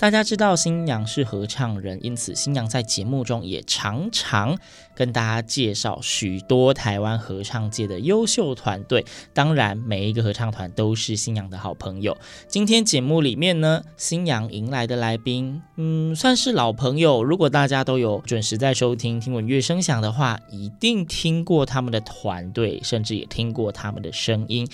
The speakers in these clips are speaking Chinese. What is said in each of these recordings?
大家知道新娘是合唱人，因此新娘在节目中也常常跟大家介绍许多台湾合唱界的优秀团队。当然，每一个合唱团都是新娘的好朋友。今天节目里面呢，新娘迎来的来宾，嗯，算是老朋友。如果大家都有准时在收听听闻乐声响的话，一定听过他们的团队，甚至也听过他们的声音。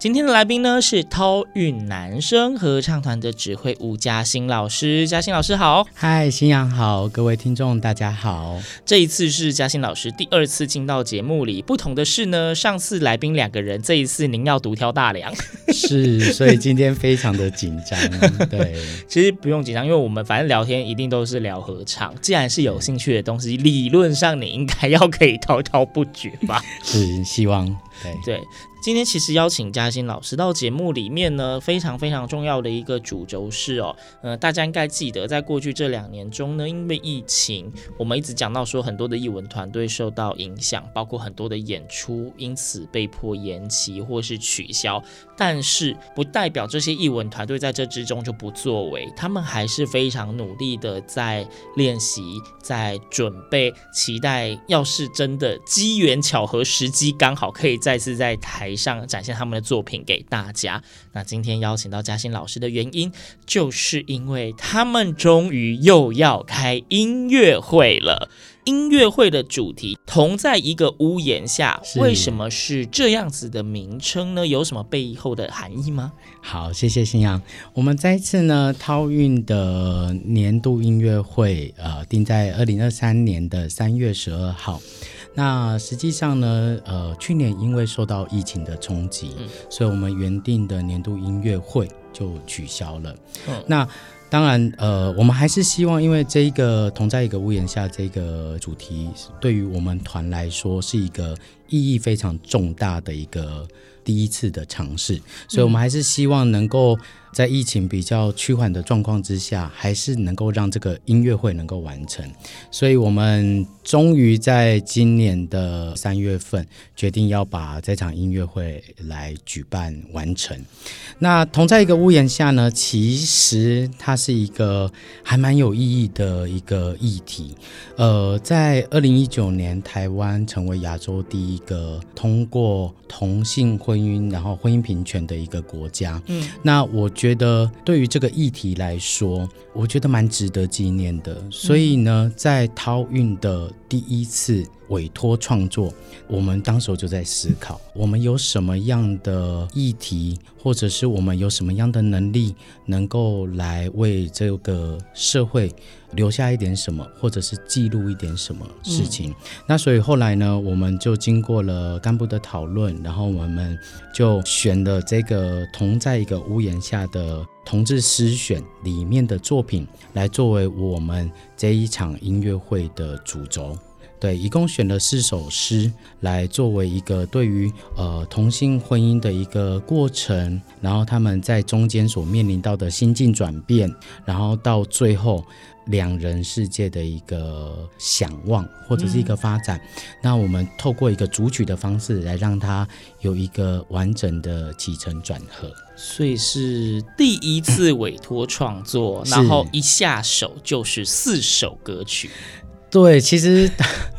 今天的来宾呢，是涛韵男声合唱团的指挥吴嘉欣老师。嘉欣老师好。嗨，新阳好，各位听众大家好。这一次是嘉欣老师第二次进到节目里，不同的是呢，上次来宾两个人，这一次您要独挑大梁。是，所以今天非常的紧张。对，其实不用紧张，因为我们反正聊天一定都是聊合唱。既然是有兴趣的东西，理论上你应该要可以滔滔不绝吧？是，希望。对。今天其实邀请嘉欣老师到节目里面呢，非常非常重要的一个主轴是哦，呃，大家应该记得，在过去这两年中呢，因为疫情，我们一直讲到说很多的艺文团队受到影响，包括很多的演出因此被迫延期或是取消。但是不代表这些艺文团队在这之中就不作为，他们还是非常努力的在练习，在准备，期待要是真的机缘巧合，时机刚好可以再次在台。上展现他们的作品给大家。那今天邀请到嘉欣老师的原因，就是因为他们终于又要开音乐会了。音乐会的主题同在一个屋檐下，为什么是这样子的名称呢？有什么背后的含义吗？好，谢谢新阳。我们再一次呢，涛运的年度音乐会，呃，定在二零二三年的三月十二号。那实际上呢，呃，去年因为受到疫情的冲击，嗯，所以我们原定的年度音乐会就取消了。嗯，那当然，呃，我们还是希望，因为这一个同在一个屋檐下这个主题，对于我们团来说是一个意义非常重大的一个第一次的尝试，所以我们还是希望能够。在疫情比较趋缓的状况之下，还是能够让这个音乐会能够完成，所以我们终于在今年的三月份决定要把这场音乐会来举办完成。那同在一个屋檐下呢，其实它是一个还蛮有意义的一个议题。呃，在二零一九年，台湾成为亚洲第一个通过同性婚姻，然后婚姻平权的一个国家。嗯，那我。觉得对于这个议题来说，我觉得蛮值得纪念的。所以呢，在涛韵的第一次委托创作，我们当时就在思考，我们有什么样的议题，或者是我们有什么样的能力，能够来为这个社会留下一点什么，或者是记录一点什么事情。嗯。那所以后来呢，我们就经过了干部的讨论，然后我们就选了这个同在一个屋檐下的同志诗选里面的作品，来作为我们这一场音乐会的主轴。对，一共选了四首诗来作为一个对于呃同性婚姻的一个过程，然后他们在中间所面临到的心境转变，然后到最后两人世界的一个想望或者是一个发展。嗯、那我们透过一个主曲的方式来让它有一个完整的起承转合。所以是第一次委托创作，然后一下手就是四首歌曲。对，其实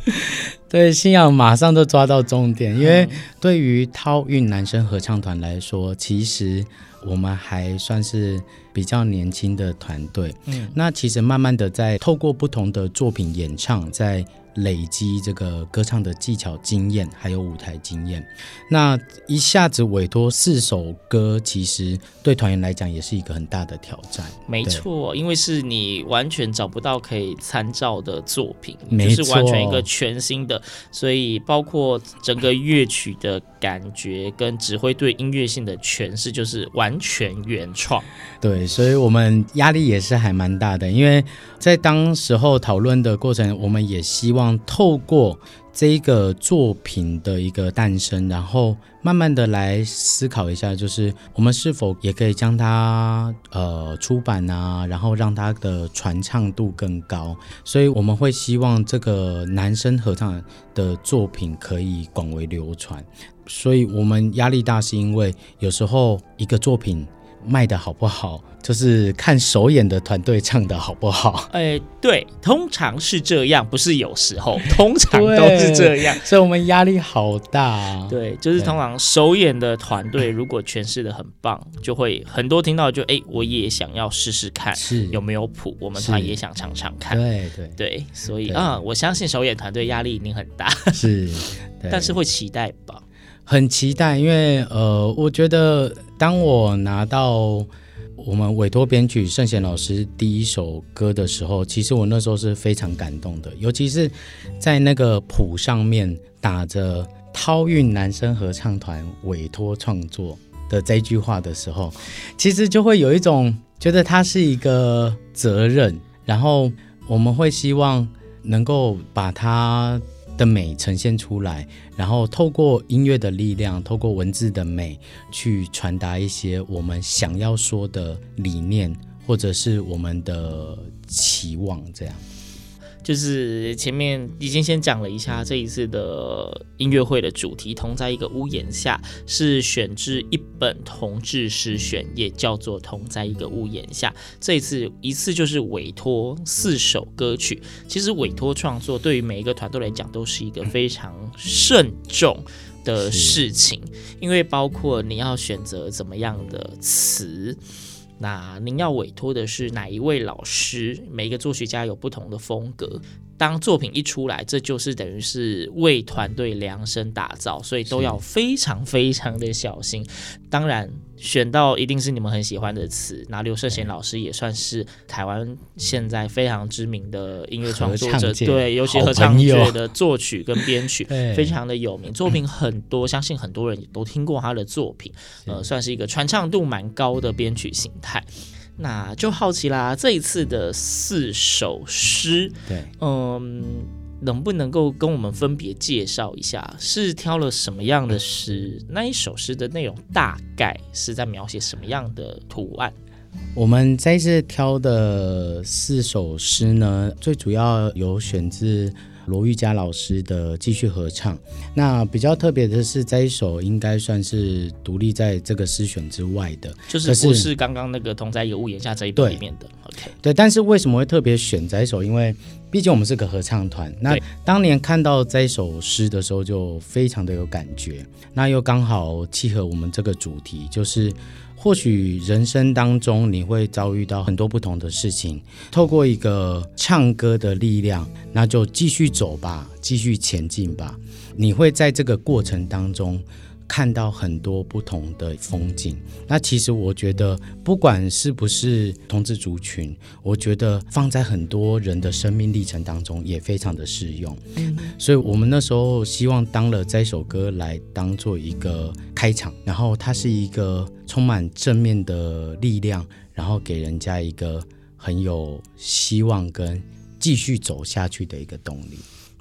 对信仰马上就抓到重点，因为对于涛韵男生合唱团来说，其实我们还算是比较年轻的团队。嗯，那其实慢慢的在透过不同的作品演唱，在。累积这个歌唱的技巧经验，还有舞台经验，那一下子委托四首歌，其实对团员来讲也是一个很大的挑战。没错，因为是你完全找不到可以参照的作品，就是完全一个全新的，所以包括整个乐曲的感觉跟指挥对音乐性的诠释，就是完全原创。对，所以我们压力也是还蛮大的，因为在当时候讨论的过程，我们也希望望透过这一个作品的一个诞生，然后慢慢的来思考一下，就是我们是否也可以将它呃出版啊，然后让它的传唱度更高。所以我们会希望这个男生合唱的作品可以广为流传。所以我们压力大，是因为有时候一个作品。卖的好不好，就是看首演的团队唱的好不好。哎，对，通常是这样，不是有时候，通常都是这样，所以我们压力好大啊。对，就是通常首演的团队如果诠释的很棒，就会很多听到就哎，我也想要试试看，是有没有谱，我们团也想尝尝看。对对对，所以啊，我相信首演团队压力一定很大，是，但是会期待吧。很期待，因为呃，我觉得当我拿到我们委托编曲圣贤老师第一首歌的时候，其实我那时候是非常感动的，尤其是在那个谱上面打着“涛韵男生合唱团委托创作”的这句话的时候，其实就会有一种觉得它是一个责任，然后我们会希望能够把它。的美呈现出来，然后透过音乐的力量，透过文字的美，去传达一些我们想要说的理念，或者是我们的期望，这样。就是前面已经先讲了一下这一次的音乐会的主题，同在一个屋檐下，是选自一本同志诗选，也叫做同在一个屋檐下。这一次一次就是委托四首歌曲，其实委托创作对于每一个团队来讲都是一个非常慎重的事情，因为包括你要选择怎么样的词。那您要委托的是哪一位老师？每一个作曲家有不同的风格。当作品一出来，这就是等于是为团队量身打造，所以都要非常非常的小心。当然，选到一定是你们很喜欢的词。那刘胜贤老师也算是台湾现在非常知名的音乐创作者，对，尤其合唱界的作曲跟编曲 非常的有名，作品很多，相信很多人也都听过他的作品。呃，算是一个传唱度蛮高的编曲形态。那就好奇啦，这一次的四首诗，对，嗯，能不能够跟我们分别介绍一下，是挑了什么样的诗？那一首诗的内容大概是在描写什么样的图案？我们这一次挑的四首诗呢，最主要有选自。罗玉佳老师的继续合唱，那比较特别的是，这一首应该算是独立在这个诗选之外的，就是不是刚刚那个同在一个屋檐下这一部里面的。OK，对，但是为什么会特别选这一首？因为毕竟我们是个合唱团，那当年看到这一首诗的时候，就非常的有感觉，那又刚好契合我们这个主题，就是。或许人生当中你会遭遇到很多不同的事情，透过一个唱歌的力量，那就继续走吧，继续前进吧。你会在这个过程当中。看到很多不同的风景，那其实我觉得，不管是不是同志族群，我觉得放在很多人的生命历程当中也非常的适用。嗯，所以我们那时候希望当了这首歌来当做一个开场，然后它是一个充满正面的力量，然后给人家一个很有希望跟继续走下去的一个动力。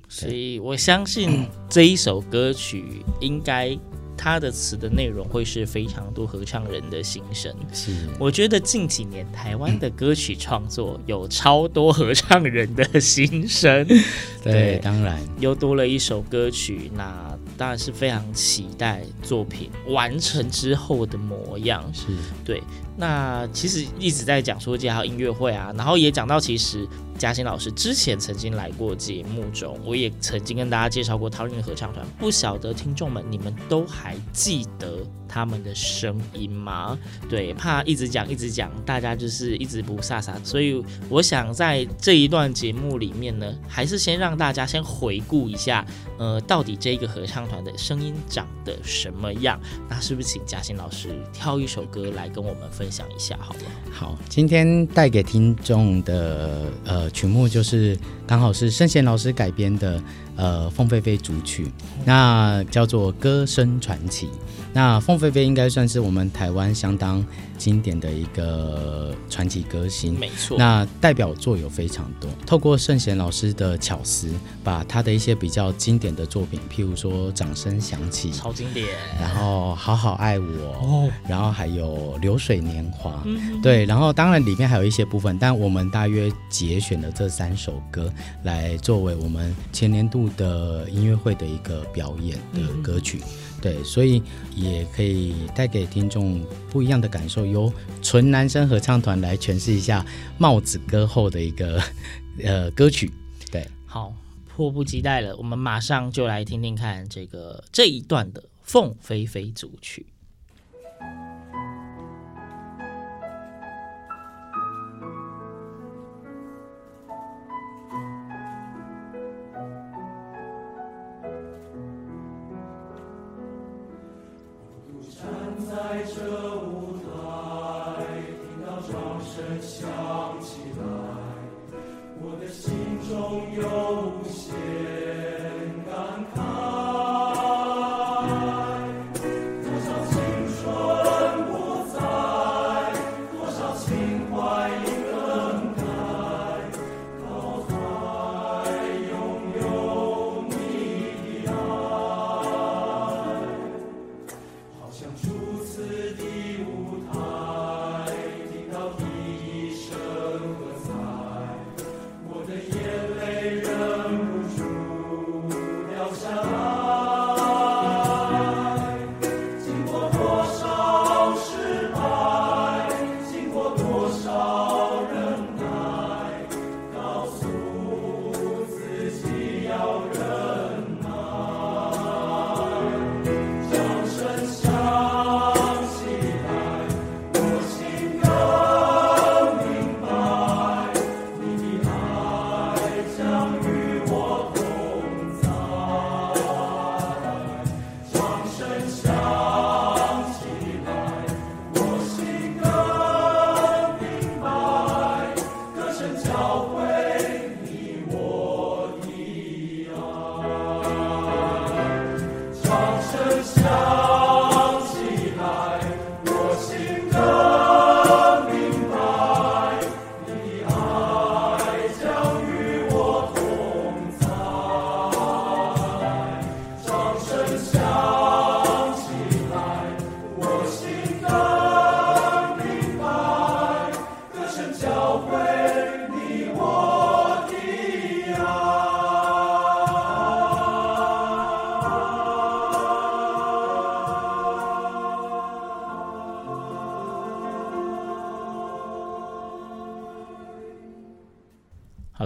所以我相信这一首歌曲应该。他的词的内容会是非常多合唱人的心声。是，我觉得近几年台湾的歌曲创作有超多合唱人的心声。对，对，当然又多了一首歌曲，那当然是非常期待作品完成之后的模样。是，对。那其实一直在讲说介绍音乐会啊，然后也讲到其实。嘉欣老师之前曾经来过节目中，我也曾经跟大家介绍过桃园合唱团。不晓得听众们，你们都还记得他们的声音吗？对，怕一直讲一直讲，大家就是一直不飒飒。所以我想在这一段节目里面呢，还是先让大家先回顾一下，呃，到底这个合唱团的声音长得什么样？那是不是请嘉欣老师挑一首歌来跟我们分想一下，好了？好，今天带给听众的呃。曲目就是刚好是圣贤老师改编的，呃，凤飞飞主曲，那叫做《歌声传奇》。那凤飞飞应该算是我们台湾相当经典的一个传奇歌星，没错。那代表作有非常多，透过圣贤老师的巧思，把他的一些比较经典的作品，譬如说《掌声响起》，超经典，然后《好好爱我》，哦，然后还有《流水年华》，嗯，对，然后当然里面还有一些部分，但我们大约节选了这三首歌来作为我们前年度的音乐会的一个表演的歌曲。嗯对，所以也可以带给听众不一样的感受，由纯男生合唱团来诠释一下帽子歌后的一个 呃歌曲。对，好，迫不及待了，我们马上就来听听看这个这一段的凤飞飞组曲。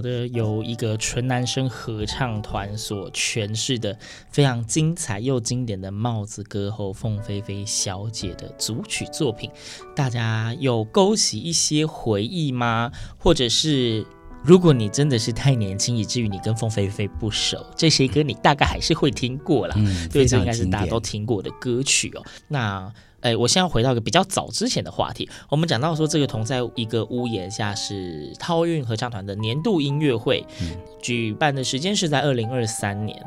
的由一个纯男生合唱团所诠释的非常精彩又经典的帽子歌后凤飞飞小姐的组曲作品，大家有勾起一些回忆吗？或者是如果你真的是太年轻，以至于你跟凤飞飞不熟，这些歌你大概还是会听过啦。嗯，对，这应该是大家都听过的歌曲哦。那。哎，我现在回到一个比较早之前的话题，我们讲到说这个同在一个屋檐下是涛韵合唱团的年度音乐会，嗯、举办的时间是在二零二三年，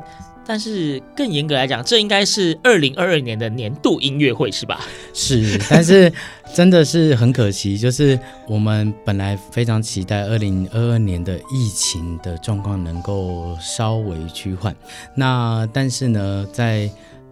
但是更严格来讲，这应该是二零二二年的年度音乐会是吧？是，但是真的是很可惜，就是我们本来非常期待二零二二年的疫情的状况能够稍微趋缓，那但是呢，在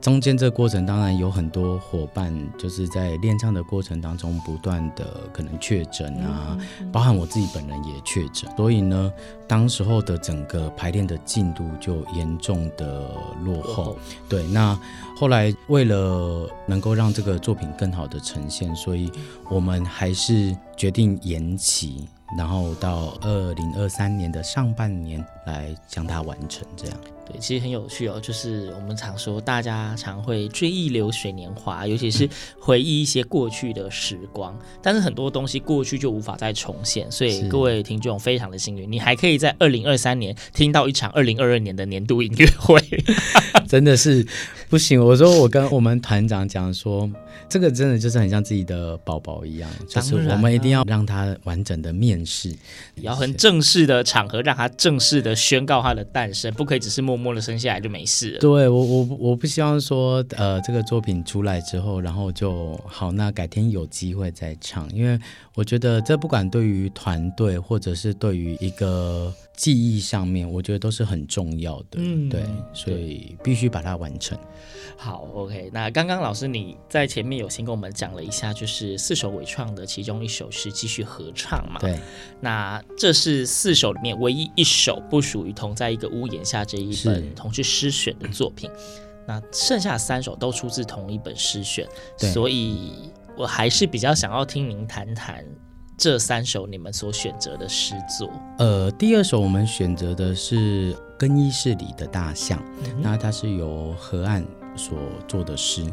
中间这个过程当然有很多伙伴，就是在练唱的过程当中不断的可能确诊啊，包含我自己本人也确诊，所以呢，当时候的整个排练的进度就严重的落后。对，那后来为了能够让这个作品更好的呈现，所以我们还是决定延期。然后到二零二三年的上半年来将它完成，这样。对，其实很有趣哦。就是我们常说，大家常会追忆流水年华，尤其是回忆一些过去的时光。嗯、但是很多东西过去就无法再重现，所以各位听众非常的幸运，你还可以在二零二三年听到一场二零二二年的年度音乐会。真的是不行！我说我跟我们团长讲说。这个真的就是很像自己的宝宝一样，就是我们一定要让他完整的面试，要很正式的场合让他正式的宣告他的诞生，不可以只是默默的生下来就没事了。对，我我我不希望说，呃，这个作品出来之后，然后就好，那改天有机会再唱，因为我觉得这不管对于团队或者是对于一个。记忆上面，我觉得都是很重要的，嗯，对，所以必须把它完成。好，OK。那刚刚老师你在前面有先跟我们讲了一下，就是四首伪创的其中一首是继续合唱嘛？对。那这是四首里面唯一一首不属于同在一个屋檐下这一本同志诗选的作品。那剩下三首都出自同一本诗选，所以我还是比较想要听您谈谈。这三首你们所选择的诗作，呃，第二首我们选择的是更衣室里的大象，嗯、那它是由河岸所做的诗，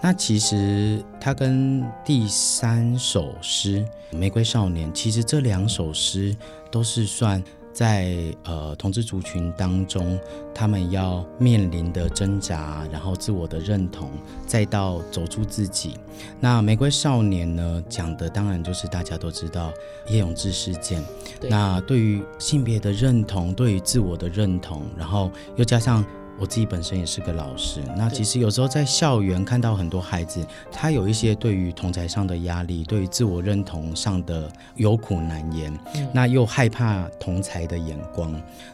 那其实它跟第三首诗《玫瑰少年》，其实这两首诗都是算。在呃，同志族群当中，他们要面临的挣扎，然后自我的认同，再到走出自己。那玫瑰少年呢，讲的当然就是大家都知道叶永志事件。那对于性别的认同，对于自我的认同，然后又加上。我自己本身也是个老师，那其实有时候在校园看到很多孩子，他有一些对于同才上的压力，对于自我认同上的有苦难言，嗯、那又害怕同才的眼光，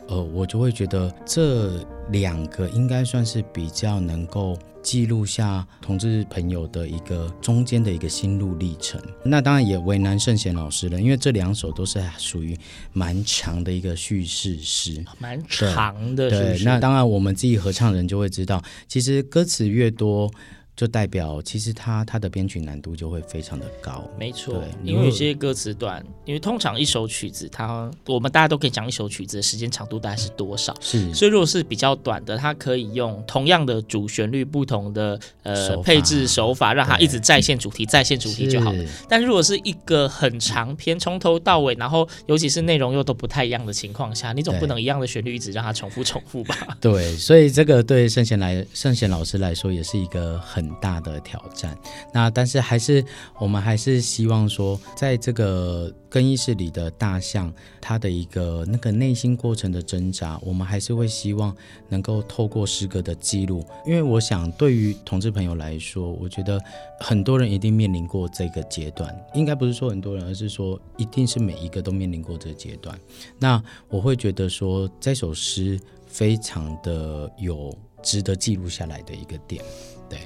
呃，我就会觉得这两个应该算是比较能够。记录下同志朋友的一个中间的一个心路历程，那当然也为难圣贤老师了，因为这两首都是属于蛮长的一个叙事诗，蛮长的。对，那当然我们自己合唱人就会知道，其实歌词越多。就代表其实它它的编曲难度就会非常的高，没错，因为有些歌词短，因为通常一首曲子它我们大家都可以讲一首曲子的时间长度大概是多少，是，所以如果是比较短的，它可以用同样的主旋律，不同的呃配置手法，让它一直再现主题，再现主题就好了。但如果是一个很长篇，从头到尾，然后尤其是内容又都不太一样的情况下，你总不能一样的旋律一直让它重复重复吧？对，所以这个对圣贤来圣贤老师来说也是一个很。很大的挑战，那但是还是我们还是希望说，在这个更衣室里的大象，它的一个那个内心过程的挣扎，我们还是会希望能够透过诗歌的记录，因为我想对于同志朋友来说，我觉得很多人一定面临过这个阶段，应该不是说很多人，而是说一定是每一个都面临过这个阶段。那我会觉得说，这首诗非常的有值得记录下来的一个点。对，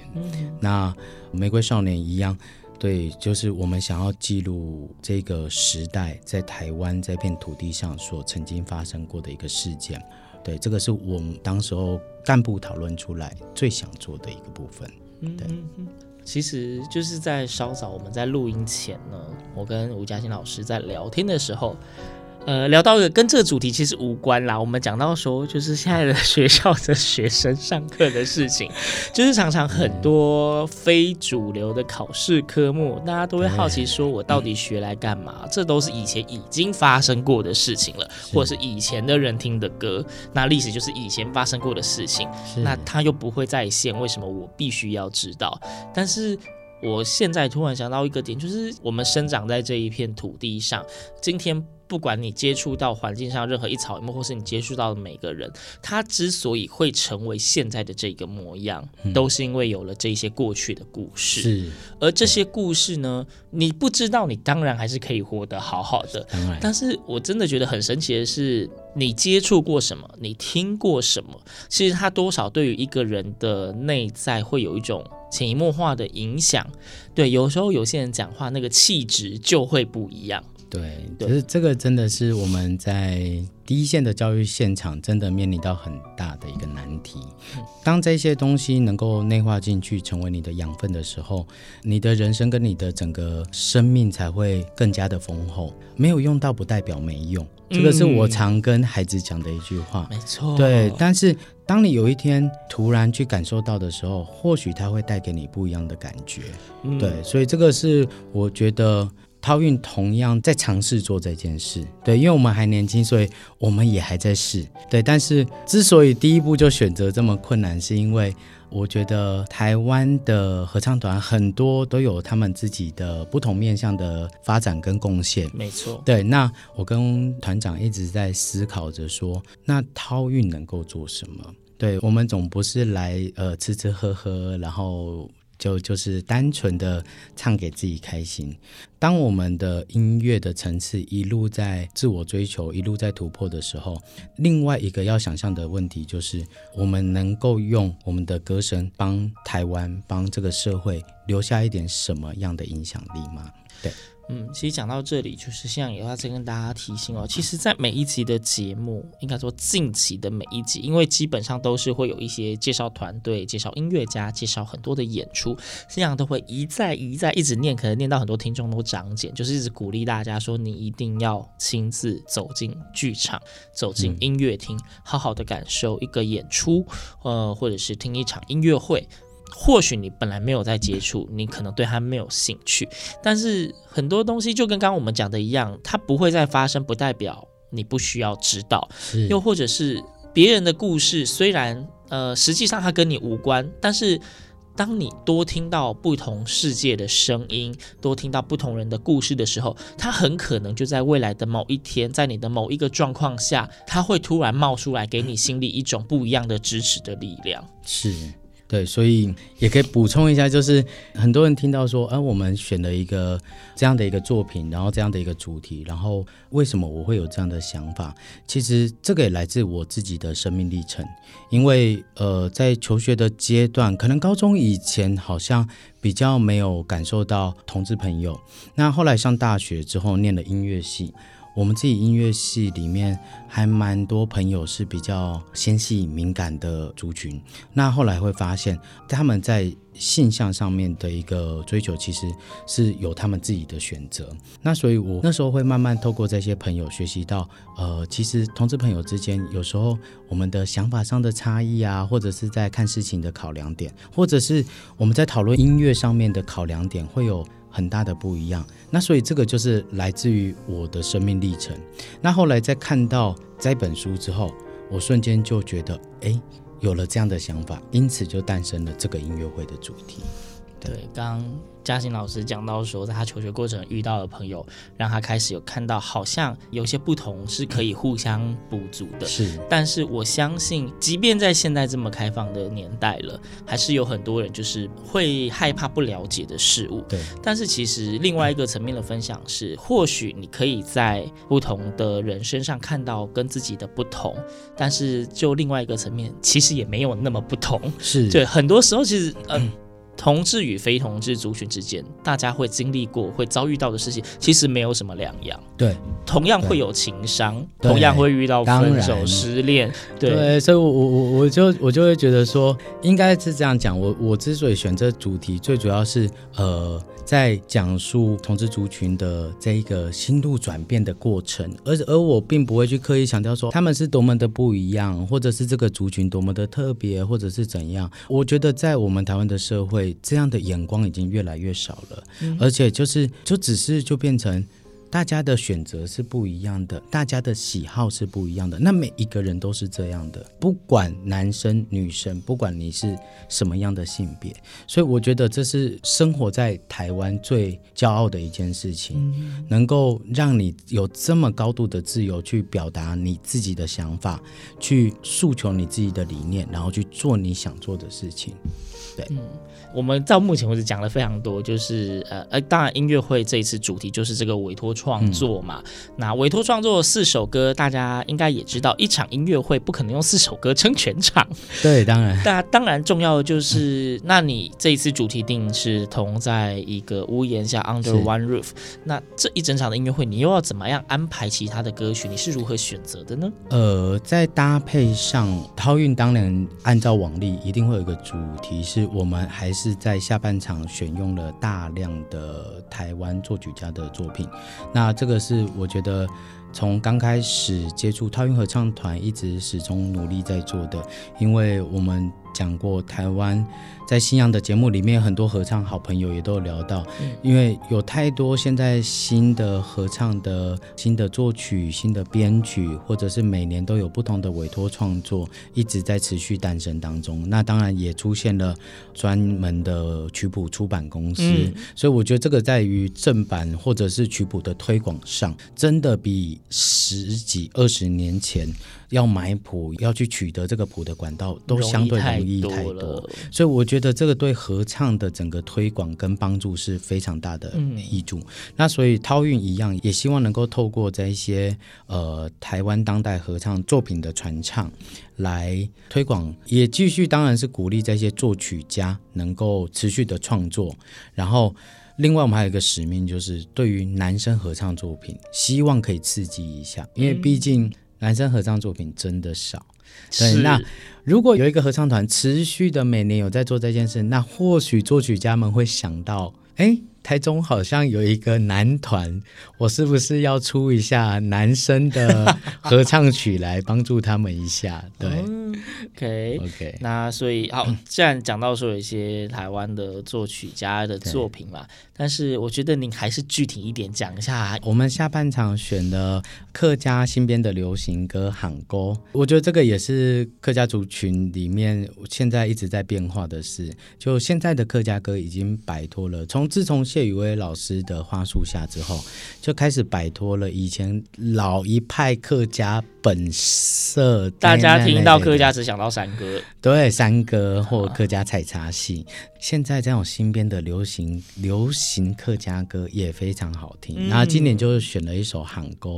那玫瑰少年一样，对，就是我们想要记录这个时代在台湾这片土地上所曾经发生过的一个事件。对，这个是我们当时候干部讨论出来最想做的一个部分。对，其实就是在稍早我们在录音前呢，我跟吴嘉欣老师在聊天的时候。呃，聊到一个跟这个主题其实无关啦。我们讲到说，就是现在的学校的学生上课的事情，就是常常很多非主流的考试科目，大家都会好奇说，我到底学来干嘛？这都是以前已经发生过的事情了，或者是以前的人听的歌。那历史就是以前发生过的事情，那它又不会再现，为什么我必须要知道？但是。我现在突然想到一个点，就是我们生长在这一片土地上，今天不管你接触到环境上任何一草一木，或是你接触到的每个人，他之所以会成为现在的这个模样，嗯、都是因为有了这些过去的故事。是，而这些故事呢，你不知道，你当然还是可以活得好好的。但是我真的觉得很神奇的是，你接触过什么，你听过什么，其实它多少对于一个人的内在会有一种。潜移默化的影响，对，有时候有些人讲话那个气质就会不一样。对，可是这个真的是我们在第一线的教育现场真的面临到很大的一个难题。当这些东西能够内化进去，成为你的养分的时候，你的人生跟你的整个生命才会更加的丰厚。没有用到不代表没用，这个是我常跟孩子讲的一句话。没错，对，但是。当你有一天突然去感受到的时候，或许它会带给你不一样的感觉。嗯、对，所以这个是我觉得涛运同样在尝试做这件事。对，因为我们还年轻，所以我们也还在试。对，但是之所以第一步就选择这么困难，是因为。我觉得台湾的合唱团很多都有他们自己的不同面向的发展跟贡献。没错，对。那我跟团长一直在思考着说，那涛运能够做什么？对，我们总不是来呃吃吃喝喝，然后。就就是单纯的唱给自己开心。当我们的音乐的层次一路在自我追求，一路在突破的时候，另外一个要想象的问题就是，我们能够用我们的歌声帮台湾、帮这个社会留下一点什么样的影响力吗？对。嗯，其实讲到这里，就是现在也要再跟大家提醒哦。其实，在每一集的节目，应该说近期的每一集，因为基本上都是会有一些介绍团队、介绍音乐家、介绍很多的演出，这样都会一再一再一直念，可能念到很多听众都长茧，就是一直鼓励大家说，你一定要亲自走进剧场，走进音乐厅，好好的感受一个演出，呃，或者是听一场音乐会。或许你本来没有在接触，你可能对他没有兴趣，但是很多东西就跟刚刚我们讲的一样，它不会再发生，不代表你不需要知道。又或者是别人的故事，虽然呃实际上它跟你无关，但是当你多听到不同世界的声音，多听到不同人的故事的时候，它很可能就在未来的某一天，在你的某一个状况下，它会突然冒出来，给你心里一种不一样的支持的力量。是。对，所以也可以补充一下，就是很多人听到说，呃，我们选了一个这样的一个作品，然后这样的一个主题，然后为什么我会有这样的想法？其实这个也来自我自己的生命历程，因为呃，在求学的阶段，可能高中以前好像比较没有感受到同志朋友，那后来上大学之后，念了音乐系。我们自己音乐系里面还蛮多朋友是比较纤细敏感的族群，那后来会发现他们在性向上面的一个追求，其实是有他们自己的选择。那所以我那时候会慢慢透过这些朋友学习到，呃，其实同志朋友之间有时候我们的想法上的差异啊，或者是在看事情的考量点，或者是我们在讨论音乐上面的考量点，会有很大的不一样。那所以这个就是来自于我的生命历程。那后来在看到这本书之后，我瞬间就觉得，哎，有了这样的想法，因此就诞生了这个音乐会的主题。对，刚。嘉欣老师讲到说，在他求学过程遇到的朋友，让他开始有看到，好像有些不同是可以互相补足的。是，但是我相信，即便在现在这么开放的年代了，还是有很多人就是会害怕不了解的事物。对。但是其实另外一个层面的分享是，或许你可以在不同的人身上看到跟自己的不同，但是就另外一个层面，其实也没有那么不同。是对，很多时候其实嗯。呃 同志与非同志族群之间，大家会经历过、会遭遇到的事情，其实没有什么两样。对，同样会有情伤，同样会遇到分手、失恋。对，对，所以我，我我我就我就会觉得说，应该是这样讲。我我之所以选这主题，最主要是呃。在讲述同志族群的这一个心路转变的过程，而而我并不会去刻意强调说他们是多么的不一样，或者是这个族群多么的特别，或者是怎样。我觉得在我们台湾的社会，这样的眼光已经越来越少了，嗯、而且就是就只是就变成大家的选择是不一样的，大家的喜好是不一样的。那每一个人都是这样的，不管男生女生，不管你是什么样的性别，所以我觉得这是生活在台湾最骄傲的一件事情，嗯、能够让你有这么高度的自由去表达你自己的想法，去诉求你自己的理念，然后去做你想做的事情。对。嗯我们到目前为止讲了非常多，就是呃呃，当然音乐会这一次主题就是这个委托创作嘛。嗯、那委托创作四首歌，大家应该也知道，一场音乐会不可能用四首歌撑全场。对，当然。那当然重要的就是，嗯、那你这一次主题定是同在一个屋檐下 （Under One Roof）。那这一整场的音乐会，你又要怎么样安排其他的歌曲？你是如何选择的呢？呃，在搭配上，涛运当然按照往例，一定会有一个主题，是我们还。是在下半场选用了大量的台湾作曲家的作品，那这个是我觉得从刚开始接触涛韵合唱团一直始终努力在做的，因为我们。讲过台湾在新阳的节目里面，很多合唱好朋友也都有聊到，因为有太多现在新的合唱的新的作曲、新的编曲，或者是每年都有不同的委托创作，一直在持续诞生当中。那当然也出现了专门的曲谱出版公司，嗯、所以我觉得这个在于正版或者是曲谱的推广上，真的比十几二十年前要买谱要去取得这个谱的管道都相对容易。太多，所以我觉得这个对合唱的整个推广跟帮助是非常大的益处。嗯、那所以涛韵一样，也希望能够透过这一些呃台湾当代合唱作品的传唱来推广，也继续当然是鼓励这些作曲家能够持续的创作。然后另外我们还有一个使命，就是对于男生合唱作品，希望可以刺激一下，因为毕竟男生合唱作品真的少。对，是那如果有一个合唱团持续的每年有在做这件事，那或许作曲家们会想到，哎。台中好像有一个男团，我是不是要出一下男生的合唱曲来帮助他们一下？对、oh,，OK OK。那所以好，既然讲到说有一些台湾的作曲家的作品嘛，但是我觉得您还是具体一点讲一下。我们下半场选的客家新编的流行歌《喊歌》，我觉得这个也是客家族群里面现在一直在变化的事。就现在的客家歌已经摆脱了，从自从谢宇威老师的话术下之后，就开始摆脱了以前老一派客家本色。大家听到客家只想到山歌，对，山歌或客家采茶戏。啊、现在这种新编的流行流行客家歌也非常好听。那、嗯、今年就选了一首《喊歌》。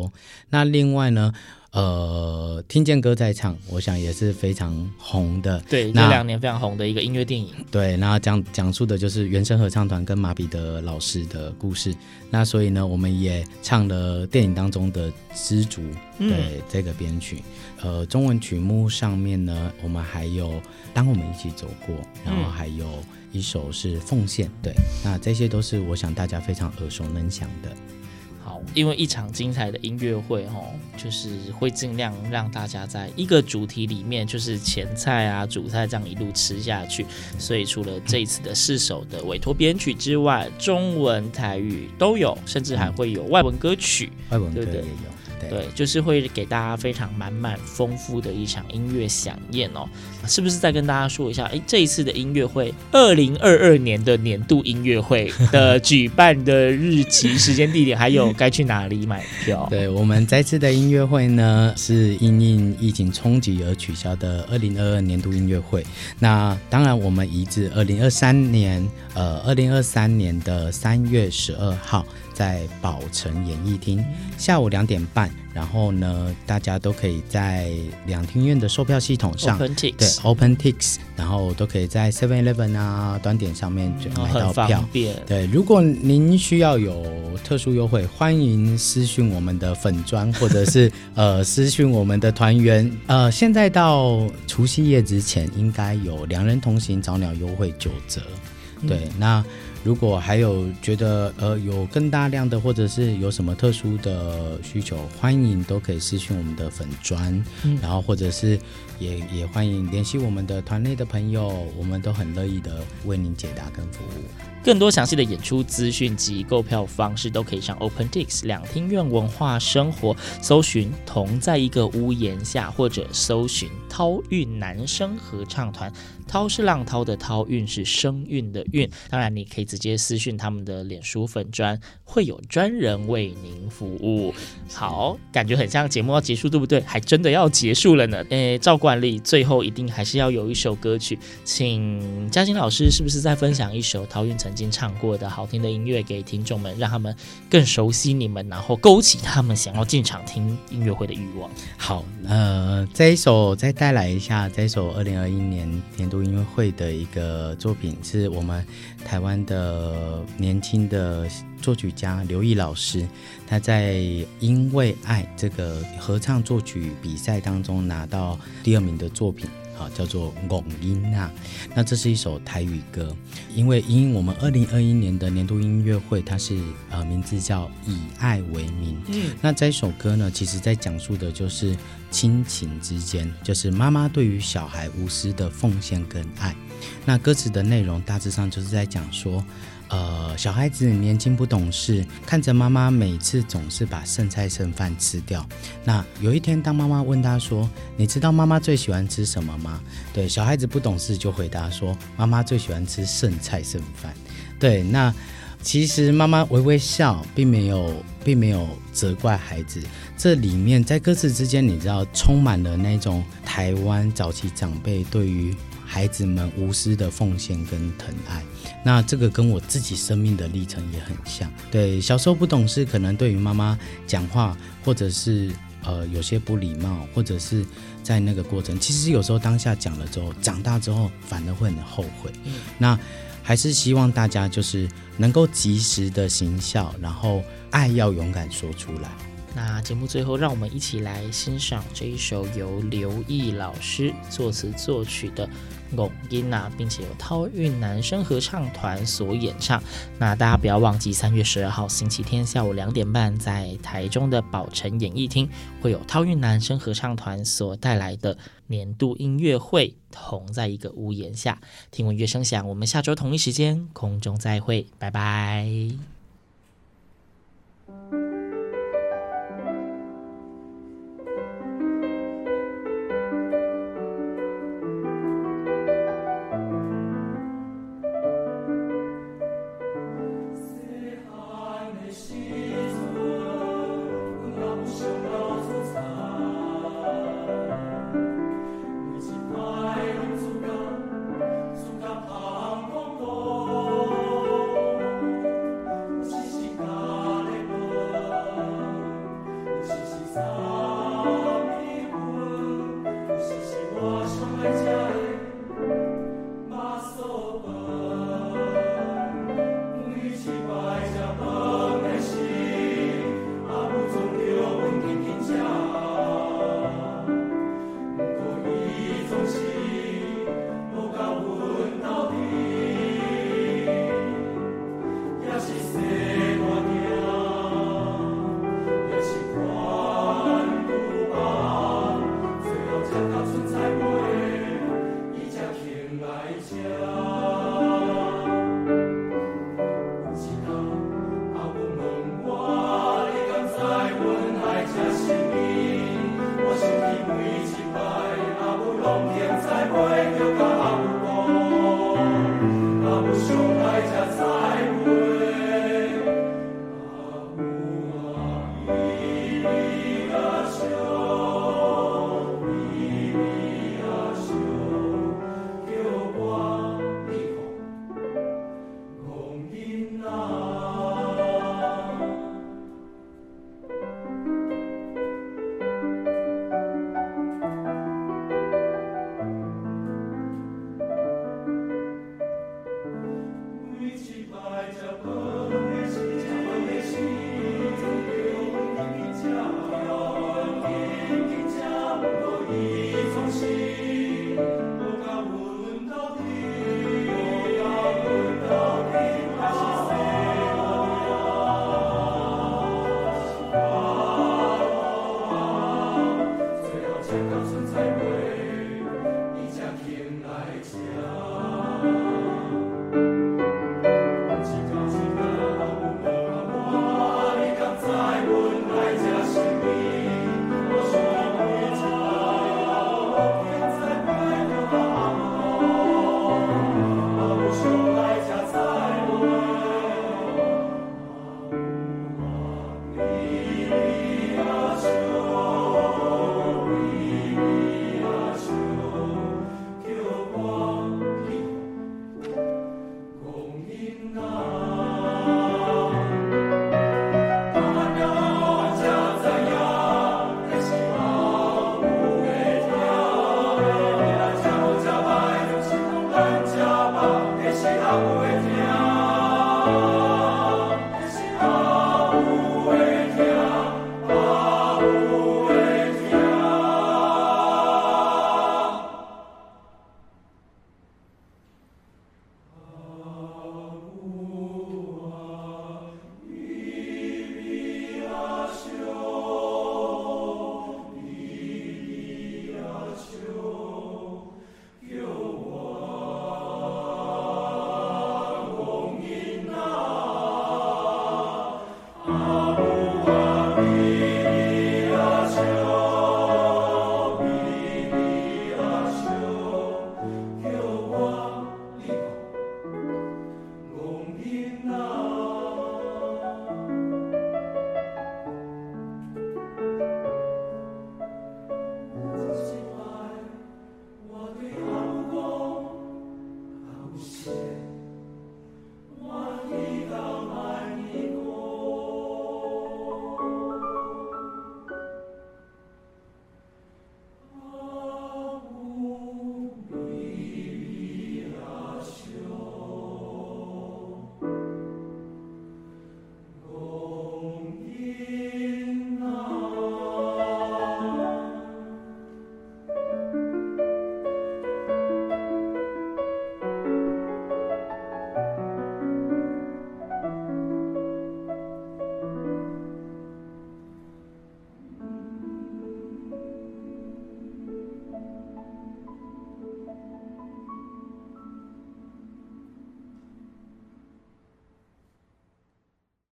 那另外呢？呃，听见歌在唱，我想也是非常红的。对，那这两年非常红的一个音乐电影。对，那讲讲述的就是原声合唱团跟马彼得老师的故事。那所以呢，我们也唱了电影当中的知足，对、嗯、这个编曲。呃，中文曲目上面呢，我们还有当我们一起走过，然后还有一首是奉献。对，那这些都是我想大家非常耳熟能详的。因为一场精彩的音乐会，哦，就是会尽量让大家在一个主题里面，就是前菜啊、主菜这样一路吃下去。所以除了这一次的四首的委托编曲之外，中文、台语都有，甚至还会有外文歌曲，外文歌也有。对对，就是会给大家非常满满丰富的一场音乐响宴哦，是不是？再跟大家说一下，哎，这一次的音乐会，二零二二年的年度音乐会的举办的日期、时间、地点，还有 该去哪里买票？对，我们这次的音乐会呢，是因应疫情冲击而取消的二零二二年度音乐会。那当然，我们移至二零二三年，呃，二零二三年的三月十二号。在宝城演艺厅，下午两点半，然后呢，大家都可以在两厅院的售票系统上，OpenTix，对，OpenTix，然后都可以在 Seven Eleven 啊端点上面就买到票。对，如果您需要有特殊优惠，欢迎私讯我们的粉砖，或者是 呃私讯我们的团员。呃，现在到除夕夜之前，应该有两人同行早鸟优惠九折。对，嗯、那。如果还有觉得呃有更大量的，或者是有什么特殊的需求，欢迎都可以私讯我们的粉砖，嗯、然后或者是也也欢迎联系我们的团内的朋友，我们都很乐意的为您解答跟服务。更多详细的演出资讯及购票方式，都可以上 OpenTix 两厅院文化生活搜寻“同在一个屋檐下”，或者搜寻涛韵男声合唱团。涛是浪涛的涛，韵是声韵的韵。当然，你可以直接私讯他们的脸书粉专，会有专人为您服务。好，感觉很像节目要结束，对不对？还真的要结束了呢。诶，照惯例，最后一定还是要有一首歌曲，请嘉欣老师是不是再分享一首涛韵曾曾经唱过的好听的音乐给听众们，让他们更熟悉你们，然后勾起他们想要进场听音乐会的欲望。好，呃，这一首再带来一下，这一首二零二一年年度音乐会的一个作品，是我们台湾的年轻的作曲家刘毅老师，他在《因为爱》这个合唱作曲比赛当中拿到第二名的作品。啊，叫做《龚音》娜，那这是一首台语歌。因为因我们二零二一年的年度音乐会，它是呃名字叫以爱为名。嗯，那这首歌呢，其实在讲述的就是亲情之间，就是妈妈对于小孩无私的奉献跟爱。那歌词的内容大致上就是在讲说。呃，小孩子年轻不懂事，看着妈妈每次总是把剩菜剩饭吃掉。那有一天，当妈妈问他说：“你知道妈妈最喜欢吃什么吗？”对，小孩子不懂事就回答说：“妈妈最喜欢吃剩菜剩饭。”对，那其实妈妈微微笑，并没有，并没有责怪孩子。这里面在歌词之间，你知道，充满了那种台湾早期长辈对于。孩子们无私的奉献跟疼爱，那这个跟我自己生命的历程也很像。对，小时候不懂事，可能对于妈妈讲话，或者是呃有些不礼貌，或者是在那个过程，其实有时候当下讲了之后，长大之后反而会很后悔。嗯，那还是希望大家就是能够及时的行孝，然后爱要勇敢说出来。那节目最后，让我们一起来欣赏这一首由刘毅老师作词作曲的《莺音》呐，并且由涛韵男声合唱团所演唱。那大家不要忘记，三月十二号星期天下午两点半，在台中的宝城演艺厅，会有涛韵男声合唱团所带来的年度音乐会，同在一个屋檐下，听闻乐声响。我们下周同一时间空中再会，拜拜。